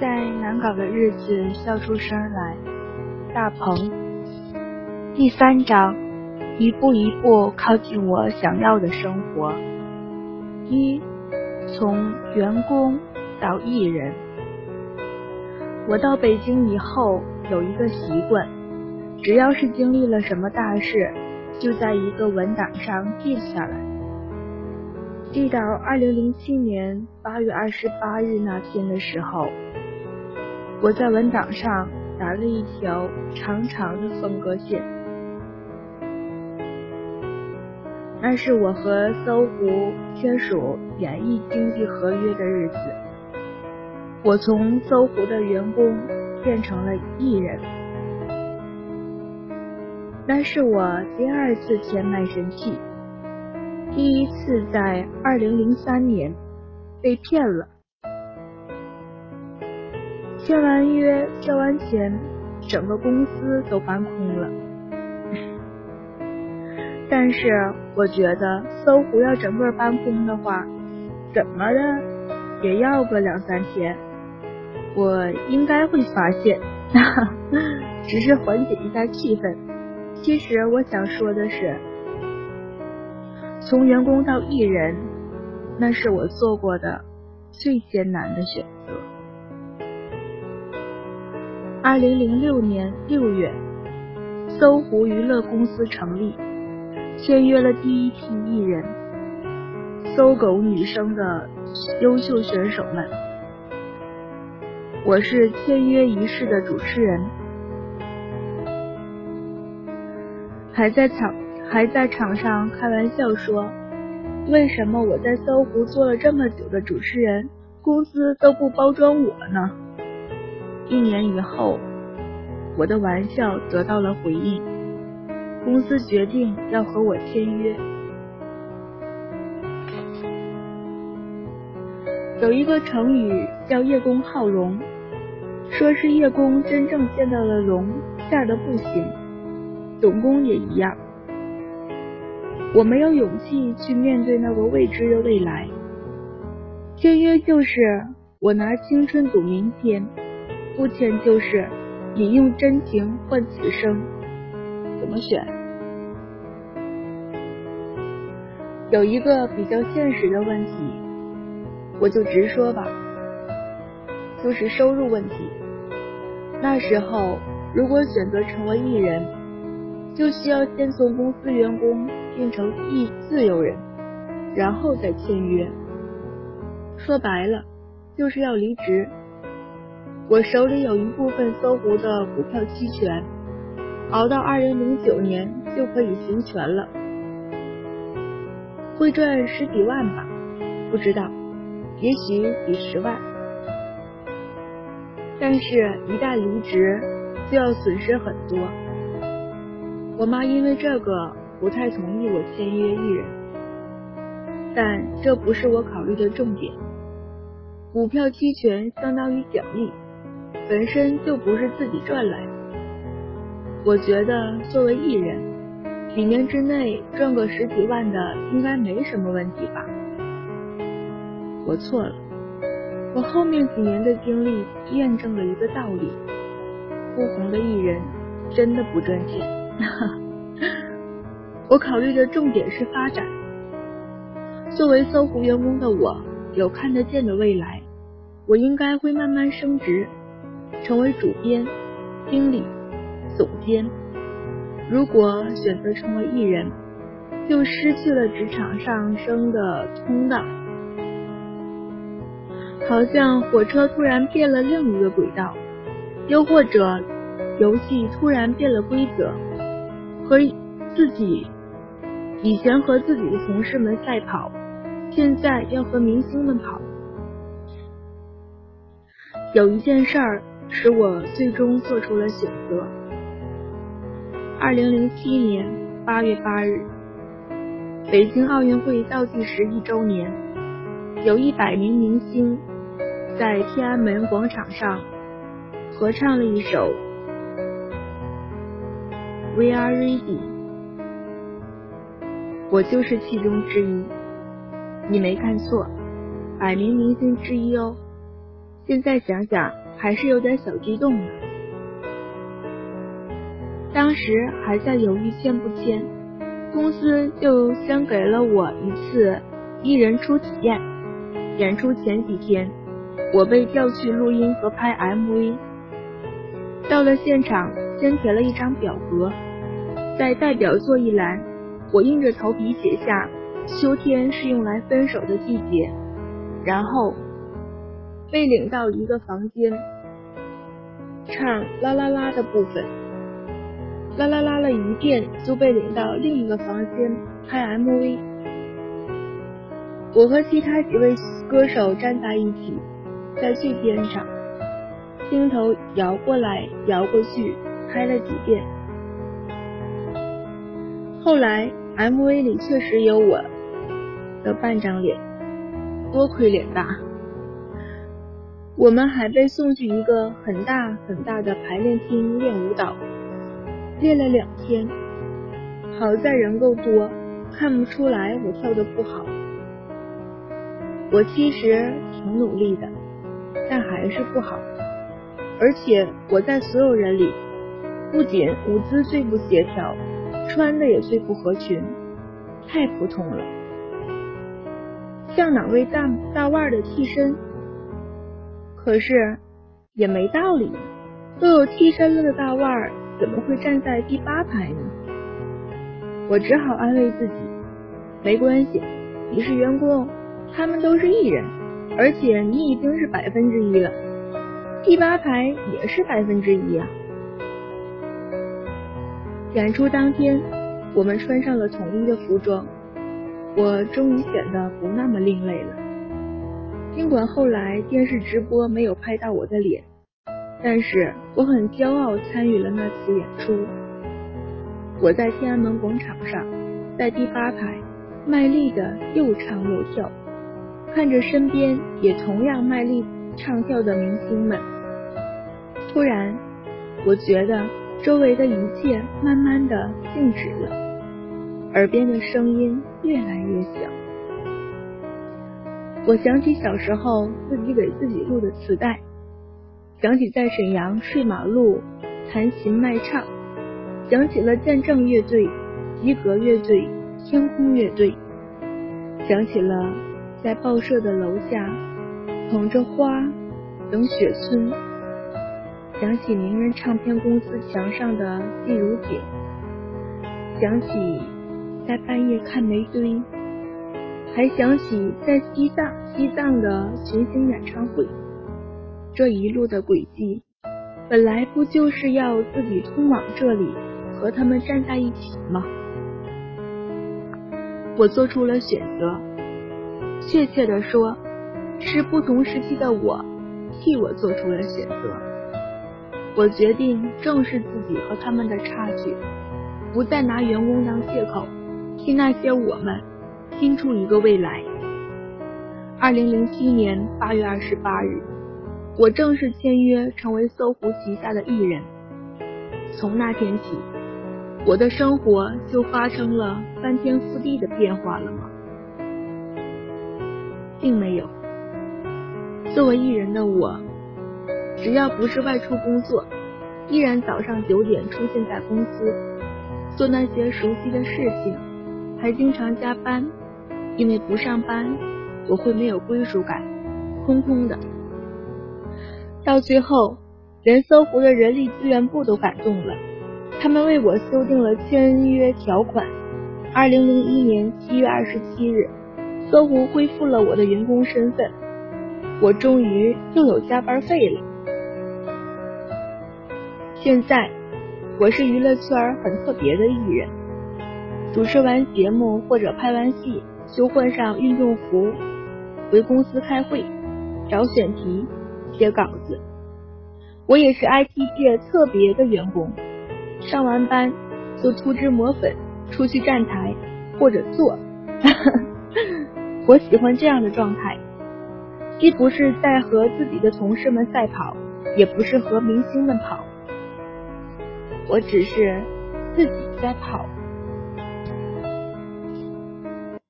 在难搞的日子笑出声来。大鹏，第三章，一步一步靠近我想要的生活。一，从员工到艺人。我到北京以后有一个习惯，只要是经历了什么大事，就在一个文档上记下来。记到二零零七年八月二十八日那天的时候，我在文档上打了一条长长的分割线。那是我和搜狐签署演艺经济合约的日子，我从搜狐的员工变成了艺人。那是我第二次签卖身契。第一次在二零零三年被骗了，签完约交完钱，整个公司都搬空了。但是我觉得搜狐要整个搬空的话，怎么的也要个两三天，我应该会发现，只是缓解一下气氛。其实我想说的是。从员工到艺人，那是我做过的最艰难的选择。二零零六年六月，搜狐娱乐公司成立，签约了第一批艺人——搜狗女生的优秀选手们。我是签约仪式的主持人，还在场。还在场上开玩笑说：“为什么我在搜狐做了这么久的主持人，公司都不包装我呢？”一年以后，我的玩笑得到了回应，公司决定要和我签约。有一个成语叫“叶公好龙”，说是叶公真正见到了龙，吓得不行。总工也一样。我没有勇气去面对那个未知的未来。签约就是我拿青春赌明天，不签就是你用真情换此生。怎么选？有一个比较现实的问题，我就直说吧，就是收入问题。那时候如果选择成为艺人，就需要先从公司员工。变成一自由人，然后再签约。说白了，就是要离职。我手里有一部分搜狐的股票期权，熬到二零零九年就可以行权了，会赚十几万吧？不知道，也许几十万。但是，一旦离职，就要损失很多。我妈因为这个。不太同意我签约艺人，但这不是我考虑的重点。股票期权相当于奖励，本身就不是自己赚来的。我觉得作为艺人，几年之内赚个十几万的应该没什么问题吧？我错了，我后面几年的经历验证了一个道理：不红的艺人真的不赚钱。我考虑的重点是发展。作为搜狐员工的我，有看得见的未来。我应该会慢慢升职，成为主编、经理、总监。如果选择成为艺人，就失去了职场上升的通道，好像火车突然变了另一个轨道，又或者游戏突然变了规则，和自己。以前和自己的同事们赛跑，现在要和明星们跑。有一件事儿使我最终做出了选择。二零零七年八月八日，北京奥运会倒计时一周年，有一百名明星在天安门广场上合唱了一首《We Are Ready》。我就是其中之一，你没看错，百名明星之一哦。现在想想，还是有点小激动呢。当时还在犹豫签不签，公司就先给了我一次一人初体验。演出前几天，我被调去录音和拍 MV。到了现场，先填了一张表格，在代表作一栏，我硬着头皮写下“秋天是用来分手的季节”，然后被领到一个房间，唱啦啦啦的部分，啦啦啦了一遍，就被领到另一个房间拍 MV。我和其他几位歌手站在一起，在最边上。镜头摇过来摇过去，拍了几遍。后来 MV 里确实有我的半张脸，多亏脸大。我们还被送去一个很大很大的排练厅练舞蹈，练了两天。好在人够多，看不出来我跳的不好。我其实挺努力的，但还是不好。而且我在所有人里，不仅舞姿最不协调，穿的也最不合群，太普通了，像哪位大大腕的替身。可是也没道理，都有替身了的大腕，怎么会站在第八排呢？我只好安慰自己，没关系，你是员工，他们都是艺人，而且你已经是百分之一了。第八排也是百分之一啊！演出当天，我们穿上了统一的服装，我终于显得不那么另类了。尽管后来电视直播没有拍到我的脸，但是我很骄傲参与了那次演出。我在天安门广场上，在第八排，卖力的又唱又跳，看着身边也同样卖力唱跳的明星们。突然，我觉得周围的一切慢慢的静止了，耳边的声音越来越小。我想起小时候自己给自己录的磁带，想起在沈阳睡马路弹琴卖唱，想起了见证乐队、及格乐队、天空乐队，想起了在报社的楼下捧着花等雪村。想起名人唱片公司墙上的记录品，想起在半夜看煤堆，还想起在西藏西藏的巡行演唱会。这一路的轨迹，本来不就是要自己通往这里，和他们站在一起吗？我做出了选择，确切的说，是不同时期的我替我做出了选择。我决定正视自己和他们的差距，不再拿员工当借口，替那些我们拼出一个未来。二零零七年八月二十八日，我正式签约成为搜狐旗下的艺人。从那天起，我的生活就发生了翻天覆地的变化了吗？并没有。作为艺人的我。只要不是外出工作，依然早上九点出现在公司，做那些熟悉的事情，还经常加班。因为不上班，我会没有归属感，空空的。到最后，连搜狐的人力资源部都感动了，他们为我修订了签约条款。二零零一年七月二十七日，搜狐恢复了我的员工身份，我终于又有加班费了。现在，我是娱乐圈很特别的艺人。主持完节目或者拍完戏，就换上运动服，回公司开会、找选题、写稿子。我也是 IT 界特别的员工，上完班就涂脂抹粉出去站台或者坐。我喜欢这样的状态，既不是在和自己的同事们赛跑，也不是和明星们跑。我只是自己在跑。